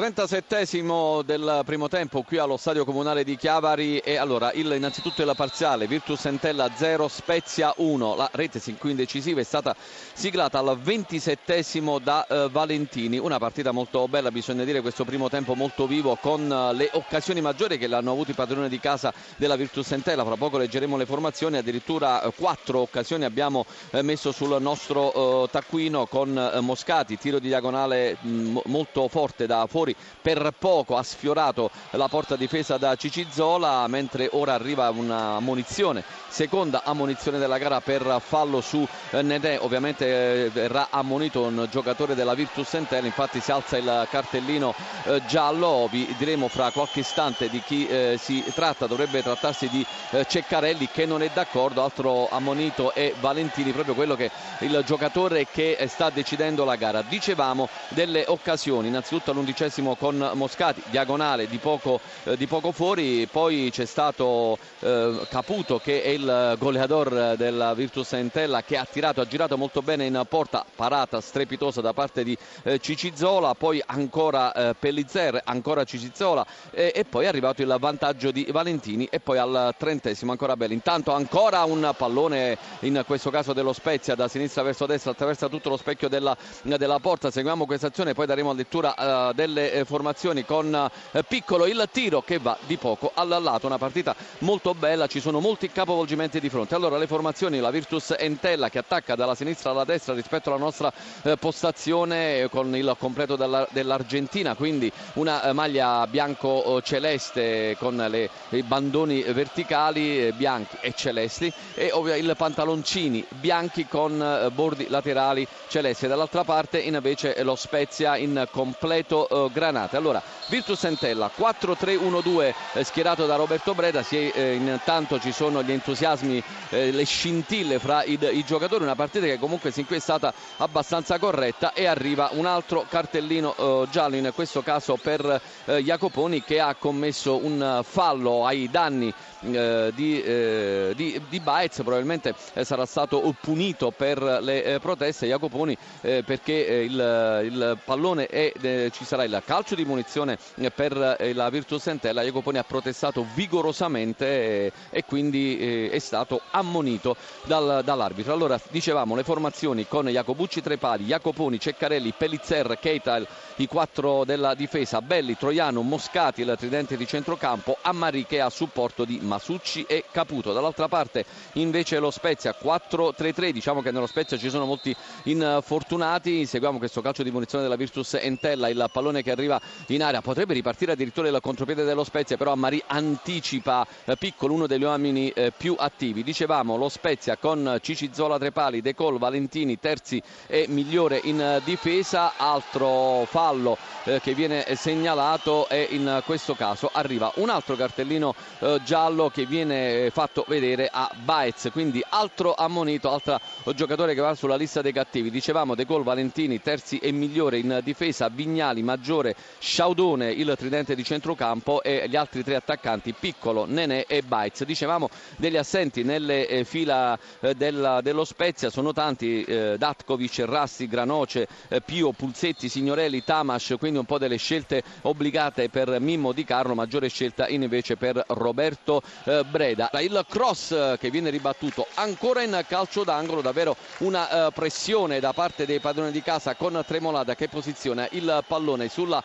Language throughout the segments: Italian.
37esimo del primo tempo qui allo stadio comunale di Chiavari e allora il, innanzitutto il parziale Virtus Entella 0 Spezia 1 la rete sin qui indecisiva è stata siglata al 27esimo da eh, Valentini. Una partita molto bella bisogna dire questo primo tempo molto vivo con eh, le occasioni maggiori che l'hanno avuto i padroni di casa della Virtus Entella. Fra poco leggeremo le formazioni addirittura eh, quattro occasioni abbiamo eh, messo sul nostro eh, taccuino con eh, Moscati. Tiro di diagonale mh, molto forte da fuori per poco ha sfiorato la porta difesa da Cicizzola mentre ora arriva una ammonizione seconda ammonizione della gara per fallo su eh, Nedè. Ovviamente eh, verrà ammonito un giocatore della Virtus Entella infatti si alza il cartellino eh, giallo. Vi diremo fra qualche istante di chi si tratta. Dovrebbe trattarsi di Ceccarelli che non è d'accordo. Altro ammonito è Valentini proprio quello che il giocatore che sta decidendo la gara. Dicevamo delle occasioni. Innanzitutto all'undicesimo con Moscati diagonale di poco, di poco fuori poi c'è stato Caputo che è il goleador della Virtus Entella che ha tirato, ha girato molto bene in porta, parata strepitosa da parte di eh, Cicizzola, poi ancora eh, Pellizzer, ancora Cicizzola e, e, poi è arrivato il vantaggio di Valentini e poi al trentesimo ancora Belli. Intanto ancora un pallone, in questo caso dello Spezia, da sinistra verso destra, attraversa tutto lo specchio della, della porta. Seguiamo questa azione, poi daremo lettura eh, delle eh, formazioni con eh, Piccolo il tiro che va di poco al lato. Una partita molto bella, ci sono molti capovolgimenti di fronte. Allora le formazioni, la Virtus Entella che attacca dalla sinistra alla destra rispetto alla nostra eh, postazione con il completo dell'Argentina, quindi una maglia bianco-celeste con le, i bandoni verticali bianchi e celesti e il pantaloncini bianchi con bordi laterali celesti. Dall'altra parte invece lo Spezia in completo granate. Allora Virtus Entella 4-3-1-2 eh, schierato da Roberto Breda, si, intanto ci sono gli entusiasmi eh, le scintille fra i, i, giocatori, una partita che comunque sin qui è stata abbastanza corretta e arriva un altro cartellino eh, giallo, in questo caso per eh, Jacoponi che ha commesso un fallo ai danni eh, di, eh, di, di, Baez, probabilmente eh, sarà stato punito per le proteste. Jacoponi perché il, il, pallone è, ci sarà il calcio di munizione per la Virtus Entella, Jacoponi ha protestato vigorosamente e quindi è stato ammonito dal, dall'arbitro. Allora dicevamo le formazioni con Jacobucci Trepali, Jacoponi, Ceccarelli, Pelizzer, Keita, i quattro della difesa, Belli, Troiano, Moscati, il tridente di centrocampo, Ammari che ha supporto di Masucci e Caputo. Dall'altra parte invece lo Spezia 4-3-3, diciamo che nello Spezia ci sono molti infortunati, seguiamo questo calcio di munizione della Virtus Entella, il pallone che arriva in area, potrebbe ripartire addirittura il contropiede dello Spezia, però Ammari anticipa eh, Piccolo, uno degli uomini eh, più attivi. Dicevamo lo Spezia con Cicizzola Trepali, De Col, Valentini, Terzi e Migliore in difesa, altro fallo eh, che viene segnalato e in questo caso arriva un altro cartellino eh, giallo che viene fatto vedere a Baez, quindi altro ammonito, altro giocatore che va sulla lista dei cattivi. Dicevamo De Col, Valentini, Terzi e Migliore in difesa, Vignali, Maggiore, Sciaudone, il tridente di centrocampo e gli altri tre attaccanti Piccolo, Nenè e Baez. Dicevamo degli assenti nelle eh, fila eh, della, dello Spezia sono tanti, eh, Datkovic, Rassi, Granoce, eh, Pio, Pulzetti, Signorelli, Tamas, quindi un po' delle scelte obbligate per Mimmo Di Carlo, maggiore scelta invece per Roberto eh, Breda. Il cross eh, che viene ribattuto ancora in calcio d'angolo, davvero una pressione da parte dei padroni di casa con Tremolada che posiziona il pallone sulla,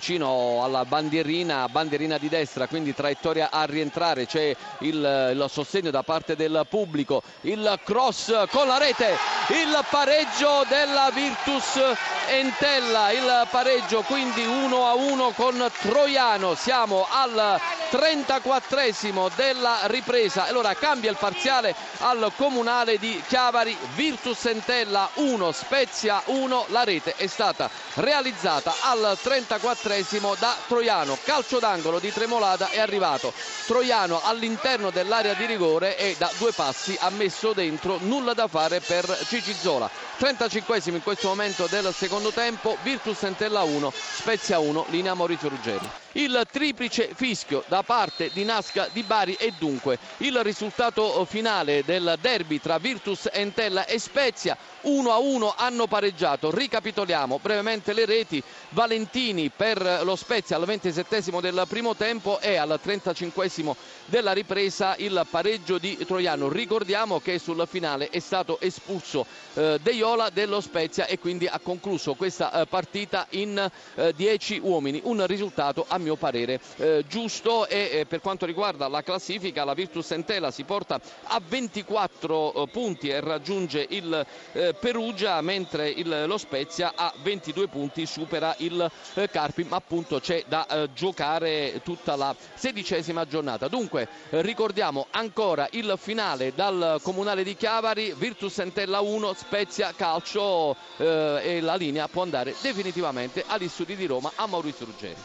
vicino alla bandierina, bandierina di destra, quindi traiettoria a rientrare, c'è il, il sostegno da parte del pubblico, il cross con la rete, il pareggio della Virtus Entella, il pareggio quindi 1 a 1 con Troiano, siamo al 34esimo della ripresa, allora cambia il parziale al comunale di Chiavari, Virtus Entella 1, Spezia 1, la rete è stata realizzata al 34esimo da Troiano, calcio d'angolo di Tremolada è arrivato. Troiano all'interno dell'area di rigore e da due passi ha messo dentro. Nulla da fare per Cicizzola. 35 in questo momento del secondo tempo Virtus Entella 1 Spezia 1 linea Maurizio Ruggeri il triplice fischio da parte di Nasca di Bari e dunque il risultato finale del derby tra Virtus Entella e Spezia 1 a 1 hanno pareggiato. Ricapitoliamo brevemente le reti. Valentini per lo Spezia al 27 del primo tempo e al 35 della ripresa il pareggio di Troiano. Ricordiamo che sul finale è stato espulso eh, De Iola dello Spezia e quindi ha concluso questa eh, partita in 10 eh, uomini. Un risultato a mio parere eh, giusto. E eh, per quanto riguarda la classifica la Virtus Entella si porta a 24 eh, punti e raggiunge il eh, Perugia mentre il, lo Spezia a 22 punti supera il eh, Carpi. Ma appunto c'è da eh, giocare tutta la sedicesima giornata. Dunque ricordiamo ancora il finale dal Comunale di Chiavari Virtus Entella 1 Spezia Calcio e la linea può andare definitivamente agli studi di Roma a Maurizio Ruggeri